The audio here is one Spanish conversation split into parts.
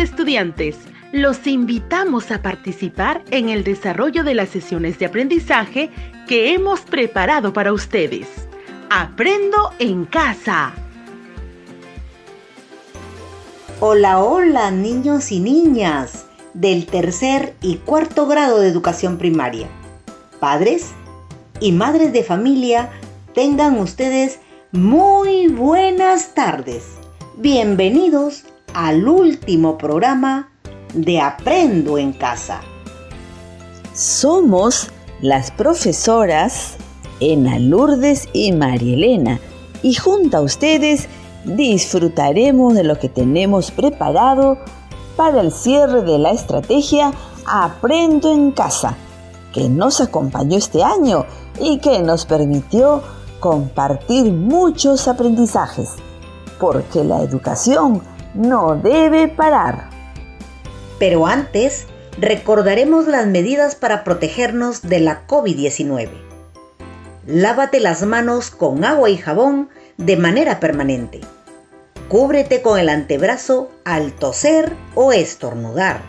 Estudiantes, los invitamos a participar en el desarrollo de las sesiones de aprendizaje que hemos preparado para ustedes. Aprendo en casa. Hola, hola, niños y niñas del tercer y cuarto grado de educación primaria. Padres y madres de familia, tengan ustedes muy buenas tardes. Bienvenidos al último programa de Aprendo en Casa. Somos las profesoras Ena Lourdes y María Elena y junto a ustedes disfrutaremos de lo que tenemos preparado para el cierre de la estrategia Aprendo en Casa, que nos acompañó este año y que nos permitió compartir muchos aprendizajes, porque la educación no debe parar. Pero antes, recordaremos las medidas para protegernos de la COVID-19. Lávate las manos con agua y jabón de manera permanente. Cúbrete con el antebrazo al toser o estornudar.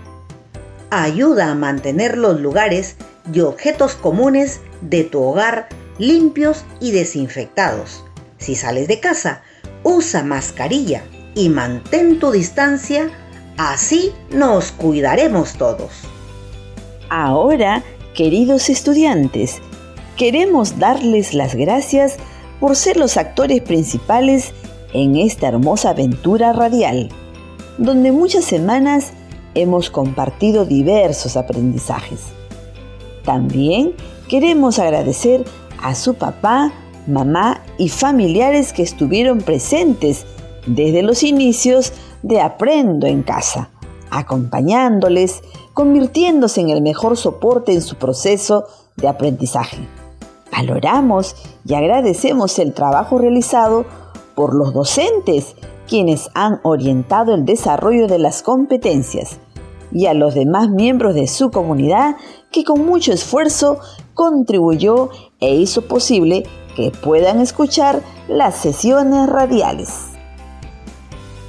Ayuda a mantener los lugares y objetos comunes de tu hogar limpios y desinfectados. Si sales de casa, usa mascarilla y mantén tu distancia Así nos cuidaremos todos. Ahora, queridos estudiantes, queremos darles las gracias por ser los actores principales en esta hermosa aventura radial, donde muchas semanas hemos compartido diversos aprendizajes. También queremos agradecer a su papá, mamá y familiares que estuvieron presentes desde los inicios de Aprendo en Casa, acompañándoles, convirtiéndose en el mejor soporte en su proceso de aprendizaje. Valoramos y agradecemos el trabajo realizado por los docentes, quienes han orientado el desarrollo de las competencias, y a los demás miembros de su comunidad que con mucho esfuerzo contribuyó e hizo posible que puedan escuchar las sesiones radiales.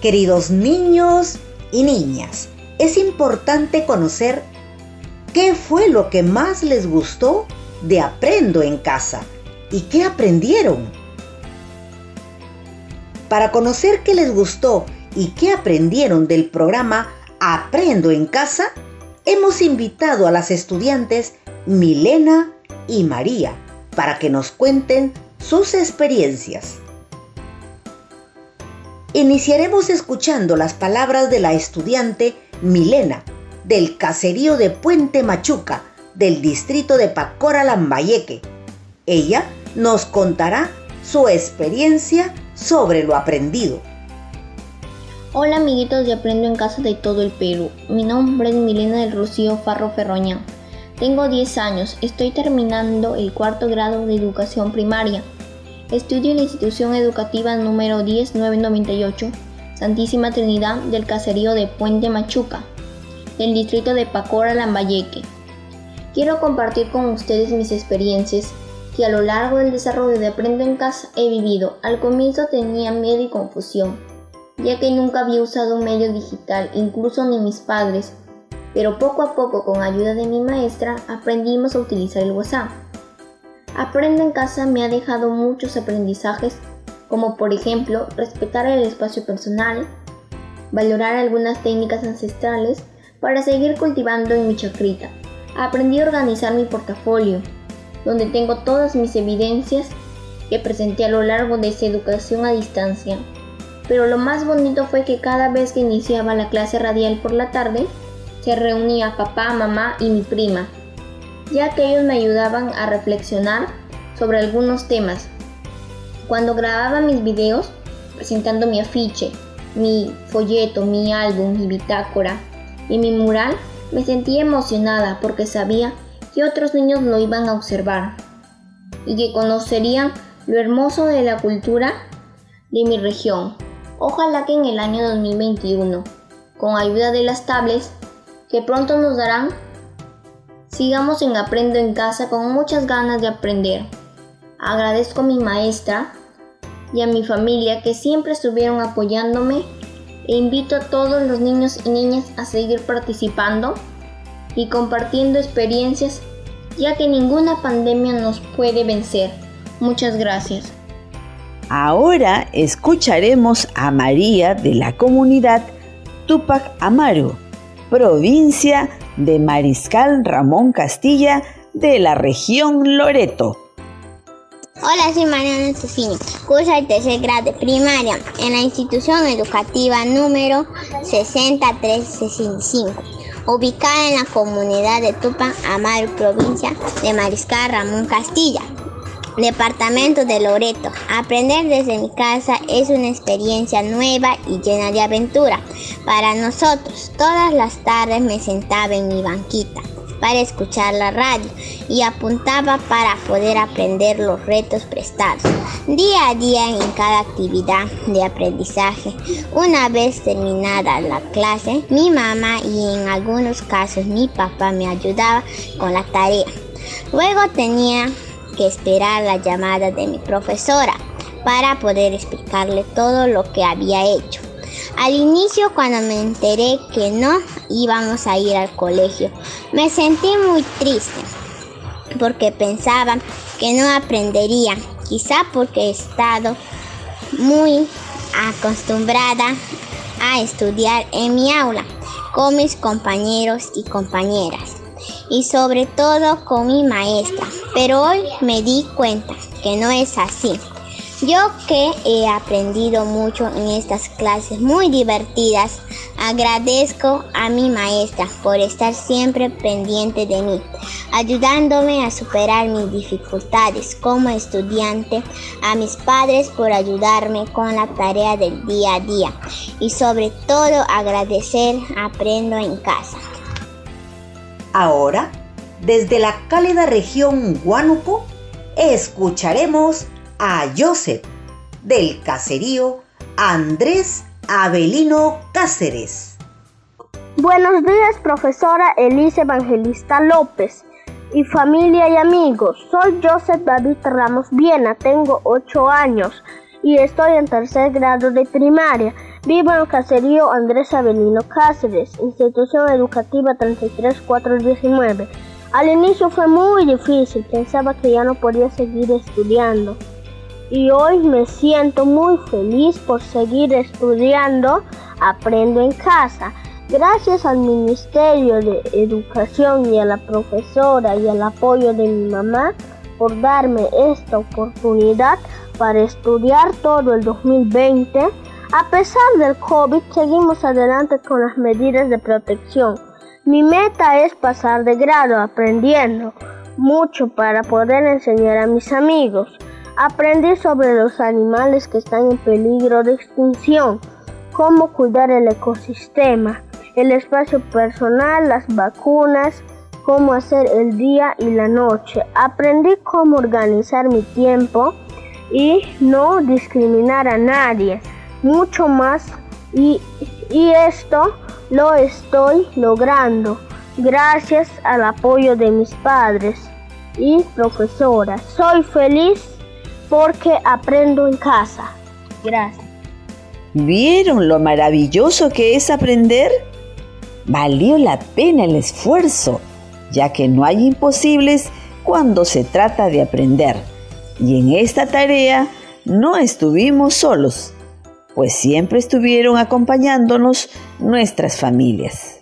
Queridos niños y niñas, es importante conocer qué fue lo que más les gustó de Aprendo en casa y qué aprendieron. Para conocer qué les gustó y qué aprendieron del programa Aprendo en casa, hemos invitado a las estudiantes Milena y María para que nos cuenten sus experiencias. Iniciaremos escuchando las palabras de la estudiante Milena, del caserío de Puente Machuca, del distrito de Pacora Lambayeque. Ella nos contará su experiencia sobre lo aprendido. Hola amiguitos de Aprendo en Casa de todo el Perú. Mi nombre es Milena del Rocío Farro Ferroña. Tengo 10 años, estoy terminando el cuarto grado de educación primaria. Estudio en la institución educativa número 10998, Santísima Trinidad del caserío de Puente Machuca, del distrito de Pacora, Lambayeque. Quiero compartir con ustedes mis experiencias que a lo largo del desarrollo de Aprendo en Casa he vivido. Al comienzo tenía miedo y confusión, ya que nunca había usado un medio digital, incluso ni mis padres, pero poco a poco con ayuda de mi maestra aprendimos a utilizar el WhatsApp. Aprendo en casa me ha dejado muchos aprendizajes, como por ejemplo respetar el espacio personal, valorar algunas técnicas ancestrales para seguir cultivando en mi chacrita. Aprendí a organizar mi portafolio, donde tengo todas mis evidencias que presenté a lo largo de esa educación a distancia. Pero lo más bonito fue que cada vez que iniciaba la clase radial por la tarde, se reunía papá, mamá y mi prima ya que ellos me ayudaban a reflexionar sobre algunos temas. Cuando grababa mis videos, presentando mi afiche, mi folleto, mi álbum, mi bitácora y mi mural, me sentía emocionada porque sabía que otros niños lo iban a observar y que conocerían lo hermoso de la cultura de mi región. Ojalá que en el año 2021, con ayuda de las tablets que pronto nos darán, Sigamos en Aprendo en Casa con muchas ganas de aprender. Agradezco a mi maestra y a mi familia que siempre estuvieron apoyándome e invito a todos los niños y niñas a seguir participando y compartiendo experiencias ya que ninguna pandemia nos puede vencer. Muchas gracias. Ahora escucharemos a María de la comunidad Tupac Amaru, provincia de Mariscal Ramón Castilla de la región Loreto. Hola, soy Mariana Cecini. Curso el tercer grado de primaria en la institución educativa número 6365, ubicada en la comunidad de Tupac Amaru, provincia de Mariscal Ramón Castilla. Departamento de Loreto. Aprender desde mi casa es una experiencia nueva y llena de aventura. Para nosotros, todas las tardes me sentaba en mi banquita para escuchar la radio y apuntaba para poder aprender los retos prestados. Día a día en cada actividad de aprendizaje. Una vez terminada la clase, mi mamá y en algunos casos mi papá me ayudaba con la tarea. Luego tenía que esperar la llamada de mi profesora para poder explicarle todo lo que había hecho. Al inicio, cuando me enteré que no íbamos a ir al colegio, me sentí muy triste porque pensaba que no aprendería, quizá porque he estado muy acostumbrada a estudiar en mi aula con mis compañeros y compañeras y sobre todo con mi maestra. Pero hoy me di cuenta que no es así. Yo que he aprendido mucho en estas clases muy divertidas, agradezco a mi maestra por estar siempre pendiente de mí, ayudándome a superar mis dificultades como estudiante, a mis padres por ayudarme con la tarea del día a día y sobre todo agradecer Aprendo en casa. Ahora, desde la cálida región Huánuco, escucharemos a Joseph del caserío Andrés Avelino Cáceres. Buenos días, profesora Elise Evangelista López y familia y amigos. Soy Joseph David Ramos Viena, tengo 8 años y estoy en tercer grado de primaria. Vivo en el caserío Andrés Avelino Cáceres, institución educativa 33419. Al inicio fue muy difícil, pensaba que ya no podía seguir estudiando. Y hoy me siento muy feliz por seguir estudiando, aprendo en casa. Gracias al Ministerio de Educación y a la profesora y al apoyo de mi mamá por darme esta oportunidad para estudiar todo el 2020 a pesar del COVID, seguimos adelante con las medidas de protección. Mi meta es pasar de grado aprendiendo mucho para poder enseñar a mis amigos. Aprendí sobre los animales que están en peligro de extinción, cómo cuidar el ecosistema, el espacio personal, las vacunas, cómo hacer el día y la noche. Aprendí cómo organizar mi tiempo y no discriminar a nadie mucho más y, esto lo estoy logrando gracias al apoyo de mis padres y profesoras. Soy feliz porque aprendo en casa. Gracias. ¿Vieron lo maravilloso que es aprender? Valió la pena el esfuerzo, ya que no hay imposibles cuando se trata de aprender. Y en esta tarea no estuvimos solos pues siempre estuvieron acompañándonos nuestras familias.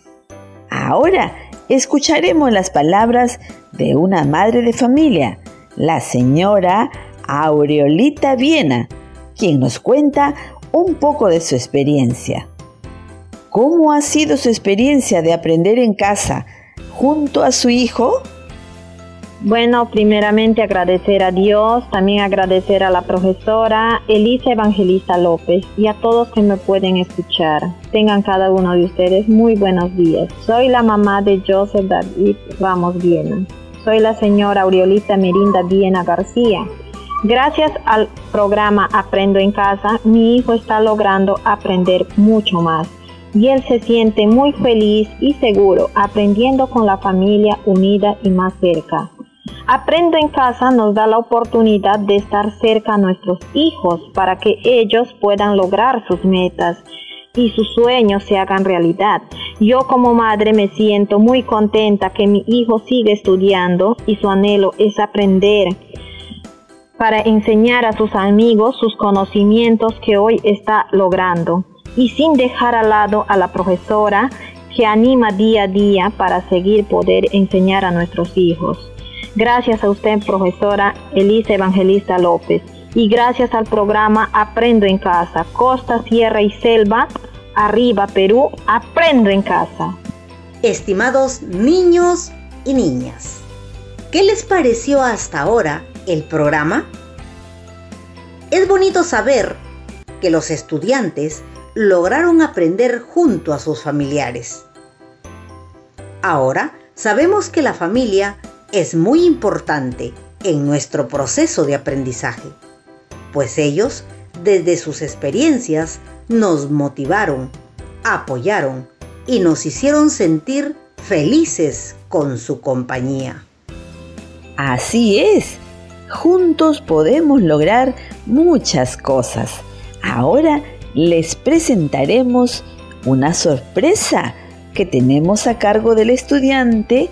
Ahora escucharemos las palabras de una madre de familia, la señora Aureolita Viena, quien nos cuenta un poco de su experiencia. ¿Cómo ha sido su experiencia de aprender en casa junto a su hijo? Bueno, primeramente agradecer a Dios, también agradecer a la profesora Elisa Evangelista López y a todos que me pueden escuchar. Tengan cada uno de ustedes muy buenos días. Soy la mamá de Joseph David Ramos Viena. Soy la señora Aureolita Merinda Viena García. Gracias al programa Aprendo en Casa, mi hijo está logrando aprender mucho más y él se siente muy feliz y seguro aprendiendo con la familia unida y más cerca. Aprendo en casa nos da la oportunidad de estar cerca a nuestros hijos para que ellos puedan lograr sus metas y sus sueños se hagan realidad. Yo como madre me siento muy contenta que mi hijo siga estudiando y su anhelo es aprender para enseñar a sus amigos sus conocimientos que hoy está logrando y sin dejar al lado a la profesora que anima día a día para seguir poder enseñar a nuestros hijos. Gracias a usted, profesora Elisa Evangelista López, y gracias al programa Aprendo en Casa, Costa, Sierra y Selva, Arriba Perú, Aprendo en Casa. Estimados niños y niñas, ¿qué les pareció hasta ahora el programa? Es bonito saber que los estudiantes lograron aprender junto a sus familiares. Ahora sabemos que la familia es muy importante en nuestro proceso de aprendizaje, pues ellos, desde sus experiencias, nos motivaron, apoyaron y nos hicieron sentir felices con su compañía. Así es, juntos podemos lograr muchas cosas. Ahora les presentaremos una sorpresa que tenemos a cargo del estudiante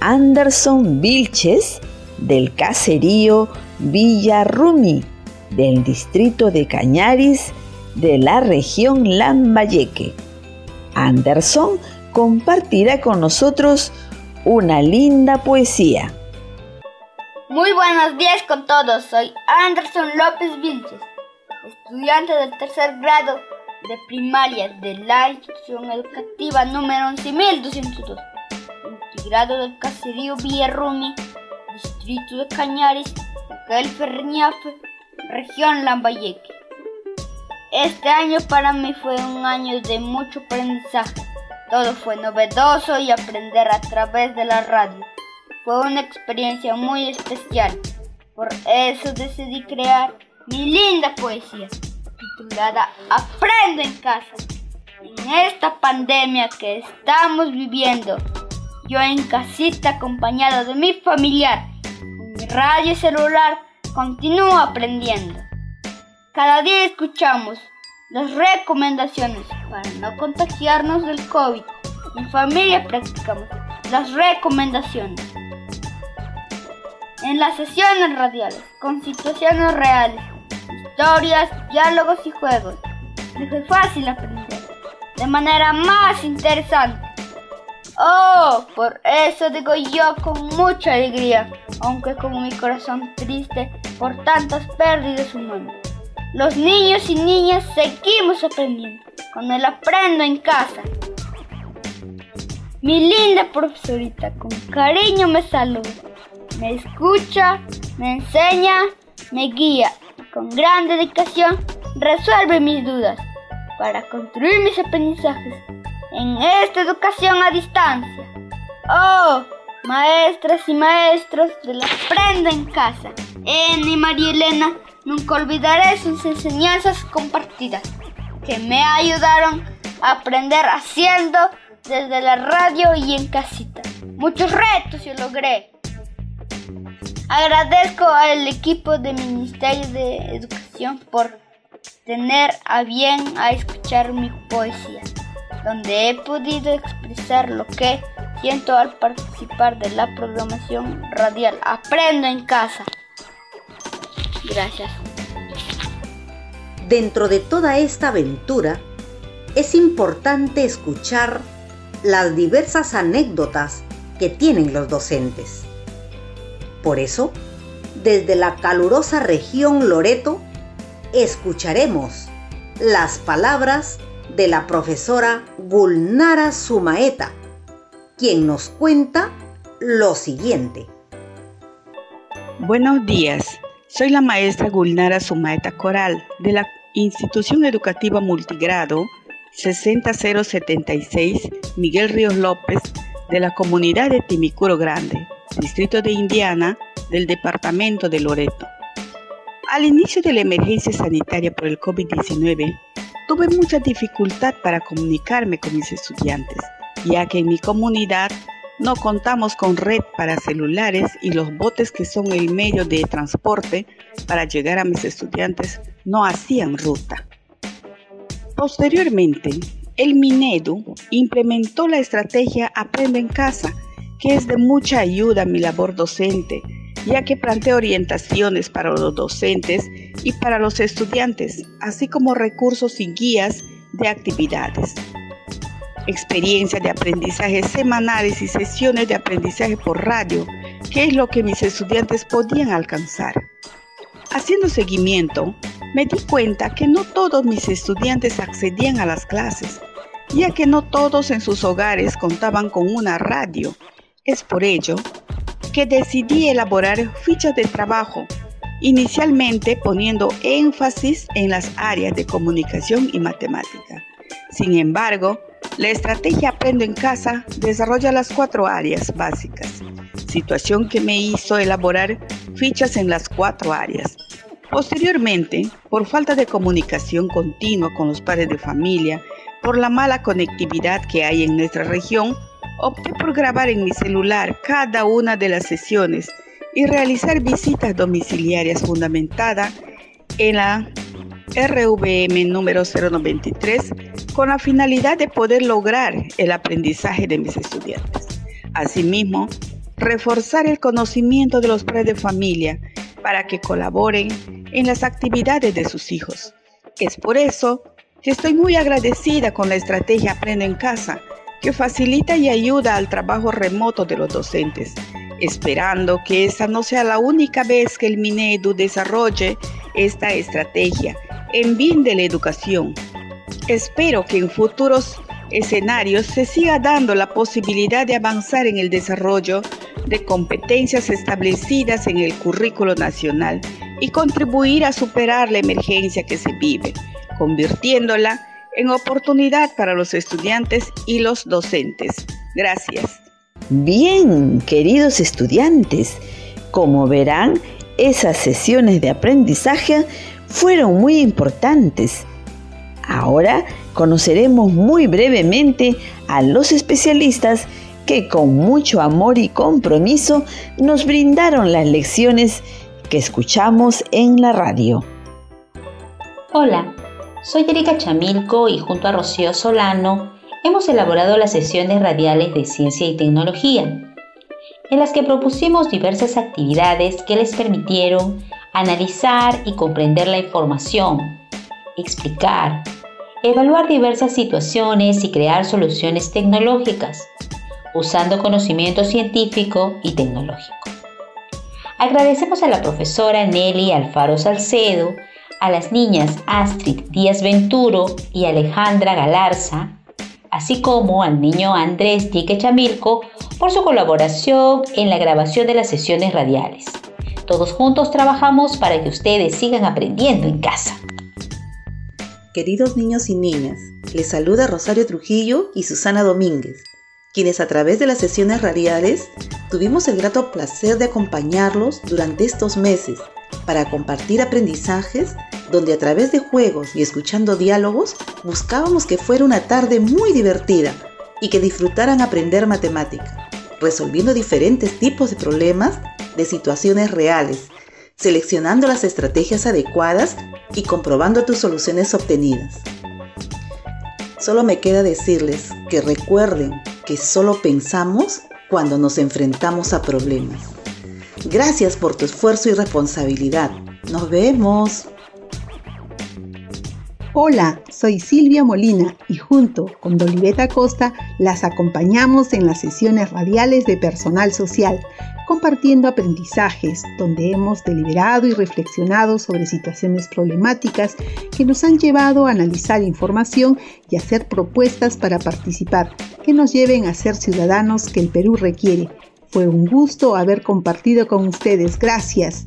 Anderson Vilches del caserío Villa Rumi del distrito de Cañaris de la región Lambayeque. Anderson compartirá con nosotros una linda poesía. Muy buenos días con todos, soy Anderson López Vilches estudiante del tercer grado de primaria de la institución educativa número 11202, integrado del caserío Villarrumi, distrito de Cañares, el Ferriñafe, región Lambayeque. Este año para mí fue un año de mucho aprendizaje. Todo fue novedoso y aprender a través de la radio. Fue una experiencia muy especial. Por eso decidí crear mi linda poesía, titulada Aprendo en casa. En esta pandemia que estamos viviendo, yo en casita acompañado de mi familiar, con mi radio celular, continúo aprendiendo. Cada día escuchamos las recomendaciones para no contagiarnos del COVID. En familia practicamos las recomendaciones. En las sesiones radiales, con situaciones reales, historias, diálogos y juegos. Es fácil aprender, de manera más interesante. Oh, por eso digo yo con mucha alegría, aunque con mi corazón triste por tantas pérdidas humanas. Los niños y niñas seguimos aprendiendo, con el aprendo en casa. Mi linda profesorita con cariño me saluda, me escucha, me enseña, me guía con gran dedicación resuelve mis dudas para construir mis aprendizajes en esta educación a distancia. Oh, maestras y maestros de la prenda en casa, En y María Elena, nunca olvidaré sus enseñanzas compartidas que me ayudaron a aprender haciendo desde la radio y en casita. Muchos retos yo logré Agradezco al equipo del Ministerio de Educación por tener a bien a escuchar mi poesía, donde he podido expresar lo que siento al participar de la programación radial Aprendo en casa. Gracias. Dentro de toda esta aventura, es importante escuchar las diversas anécdotas que tienen los docentes por eso, desde la calurosa región Loreto, escucharemos las palabras de la profesora Gulnara Sumaeta, quien nos cuenta lo siguiente. Buenos días, soy la maestra Gulnara Sumaeta Coral de la Institución Educativa Multigrado 60076 Miguel Ríos López de la comunidad de Timicuro Grande distrito de Indiana del departamento de Loreto. Al inicio de la emergencia sanitaria por el COVID-19, tuve mucha dificultad para comunicarme con mis estudiantes, ya que en mi comunidad no contamos con red para celulares y los botes que son el medio de transporte para llegar a mis estudiantes no hacían ruta. Posteriormente, el Minedu implementó la estrategia Aprende en casa, que es de mucha ayuda a mi labor docente, ya que plantea orientaciones para los docentes y para los estudiantes, así como recursos y guías de actividades. Experiencia de aprendizaje semanales y sesiones de aprendizaje por radio, que es lo que mis estudiantes podían alcanzar. Haciendo seguimiento, me di cuenta que no todos mis estudiantes accedían a las clases, ya que no todos en sus hogares contaban con una radio. Es por ello que decidí elaborar fichas de trabajo, inicialmente poniendo énfasis en las áreas de comunicación y matemática. Sin embargo, la estrategia Aprendo en Casa desarrolla las cuatro áreas básicas, situación que me hizo elaborar fichas en las cuatro áreas. Posteriormente, por falta de comunicación continua con los padres de familia, por la mala conectividad que hay en nuestra región, opté por grabar en mi celular cada una de las sesiones y realizar visitas domiciliarias fundamentadas en la RVM número 093 con la finalidad de poder lograr el aprendizaje de mis estudiantes. Asimismo, reforzar el conocimiento de los padres de familia para que colaboren en las actividades de sus hijos. Es por eso que estoy muy agradecida con la estrategia Aprendo en Casa, que facilita y ayuda al trabajo remoto de los docentes, esperando que esta no sea la única vez que el Minedu desarrolle esta estrategia en bien de la educación. Espero que en futuros escenarios se siga dando la posibilidad de avanzar en el desarrollo de competencias establecidas en el currículo nacional y contribuir a superar la emergencia que se vive, convirtiéndola en oportunidad para los estudiantes y los docentes. Gracias. Bien, queridos estudiantes, como verán, esas sesiones de aprendizaje fueron muy importantes. Ahora conoceremos muy brevemente a los especialistas que con mucho amor y compromiso nos brindaron las lecciones que escuchamos en la radio. Hola, soy Erika Chamilco y junto a Rocío Solano hemos elaborado las sesiones radiales de ciencia y tecnología, en las que propusimos diversas actividades que les permitieron analizar y comprender la información, explicar, evaluar diversas situaciones y crear soluciones tecnológicas, usando conocimiento científico y tecnológico. Agradecemos a la profesora Nelly Alfaro Salcedo, a las niñas Astrid Díaz Venturo y Alejandra Galarza, así como al niño Andrés Tique Chamilco por su colaboración en la grabación de las sesiones radiales. Todos juntos trabajamos para que ustedes sigan aprendiendo en casa. Queridos niños y niñas, les saluda Rosario Trujillo y Susana Domínguez, quienes a través de las sesiones radiales tuvimos el grato placer de acompañarlos durante estos meses para compartir aprendizajes donde a través de juegos y escuchando diálogos buscábamos que fuera una tarde muy divertida y que disfrutaran aprender matemática, resolviendo diferentes tipos de problemas de situaciones reales, seleccionando las estrategias adecuadas y comprobando tus soluciones obtenidas. Solo me queda decirles que recuerden que solo pensamos cuando nos enfrentamos a problemas. Gracias por tu esfuerzo y responsabilidad. Nos vemos. Hola, soy Silvia Molina y junto con Doliveta Costa las acompañamos en las sesiones radiales de personal social, compartiendo aprendizajes donde hemos deliberado y reflexionado sobre situaciones problemáticas que nos han llevado a analizar información y hacer propuestas para participar que nos lleven a ser ciudadanos que el Perú requiere. Fue un gusto haber compartido con ustedes. Gracias.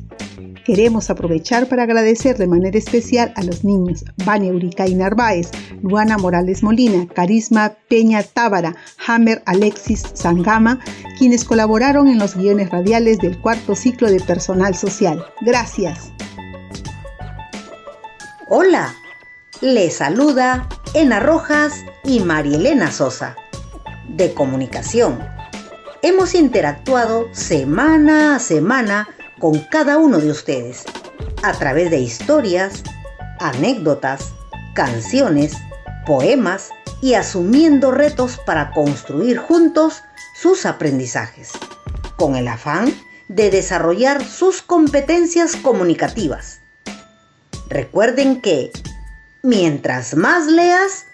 Queremos aprovechar para agradecer de manera especial a los niños Vania Uricay Narváez, Luana Morales Molina, Carisma Peña Tábara, Hammer Alexis Sangama, quienes colaboraron en los guiones radiales del cuarto ciclo de personal social. Gracias. Hola, les saluda Ena Rojas y Marielena Sosa, de Comunicación. Hemos interactuado semana a semana con cada uno de ustedes a través de historias, anécdotas, canciones, poemas y asumiendo retos para construir juntos sus aprendizajes, con el afán de desarrollar sus competencias comunicativas. Recuerden que mientras más leas,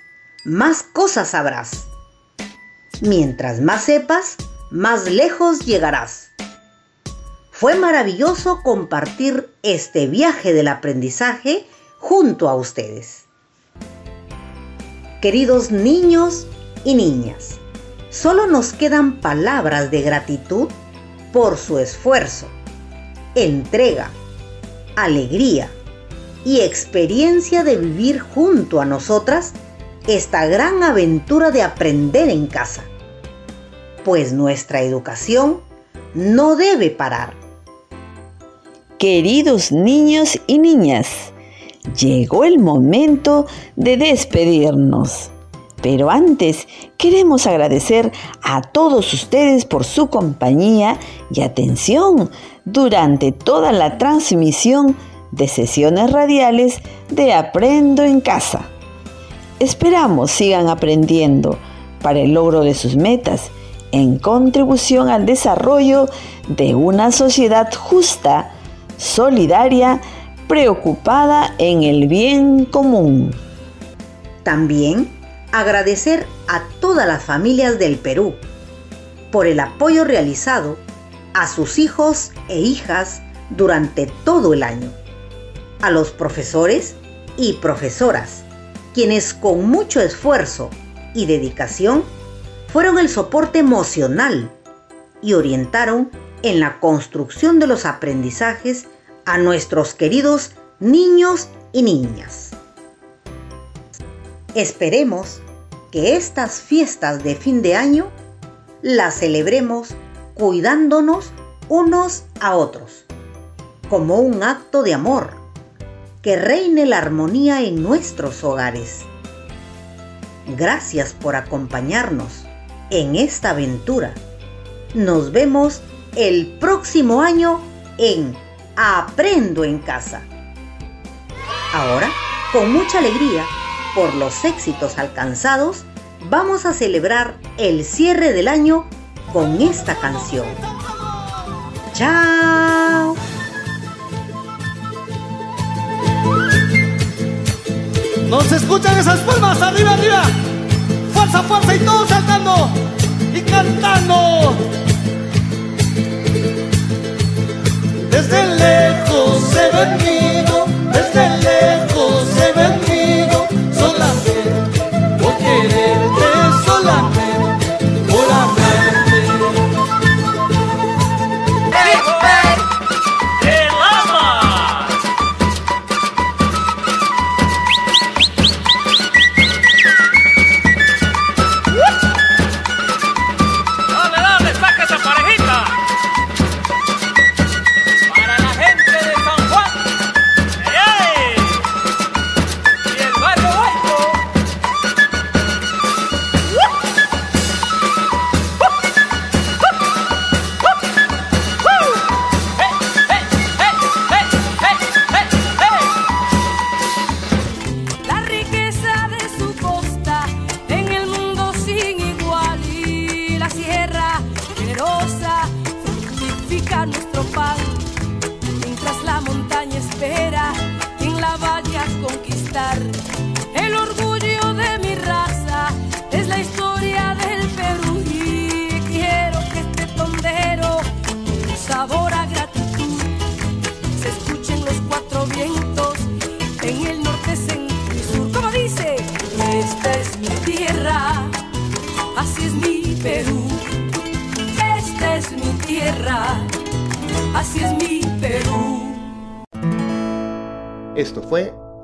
más cosas sabrás. Mientras más sepas, más lejos llegarás. Fue maravilloso compartir este viaje del aprendizaje junto a ustedes. Queridos niños y niñas, solo nos quedan palabras de gratitud por su esfuerzo, entrega, alegría y experiencia de vivir junto a nosotras esta gran aventura de aprender en casa. Pues nuestra educación no debe parar. Queridos niños y niñas, llegó el momento de despedirnos. Pero antes queremos agradecer a todos ustedes por su compañía y atención durante toda la transmisión de sesiones radiales de Aprendo en Casa. Esperamos sigan aprendiendo para el logro de sus metas en contribución al desarrollo de una sociedad justa, solidaria, preocupada en el bien común. También agradecer a todas las familias del Perú por el apoyo realizado a sus hijos e hijas durante todo el año, a los profesores y profesoras, quienes con mucho esfuerzo y dedicación fueron el soporte emocional y orientaron en la construcción de los aprendizajes a nuestros queridos niños y niñas. Esperemos que estas fiestas de fin de año las celebremos cuidándonos unos a otros, como un acto de amor, que reine la armonía en nuestros hogares. Gracias por acompañarnos en esta aventura. Nos vemos el próximo año en Aprendo en casa. Ahora, con mucha alegría, por los éxitos alcanzados, vamos a celebrar el cierre del año con esta canción. ¡Chao! ¿Nos escuchan esas palmas? ¡Arriba, arriba! ¡Fuerza, fuerza! Y todos saltando y cantando. Desde lejos se venido, desde lejos El orgullo de mi raza es la historia del Perú y quiero que este tondero sabor a gratitud se escuchen los cuatro vientos en el norte, centro y sur. Como dice, esta es mi tierra, así es mi Perú. Esta es mi tierra, así es mi Perú. Esto fue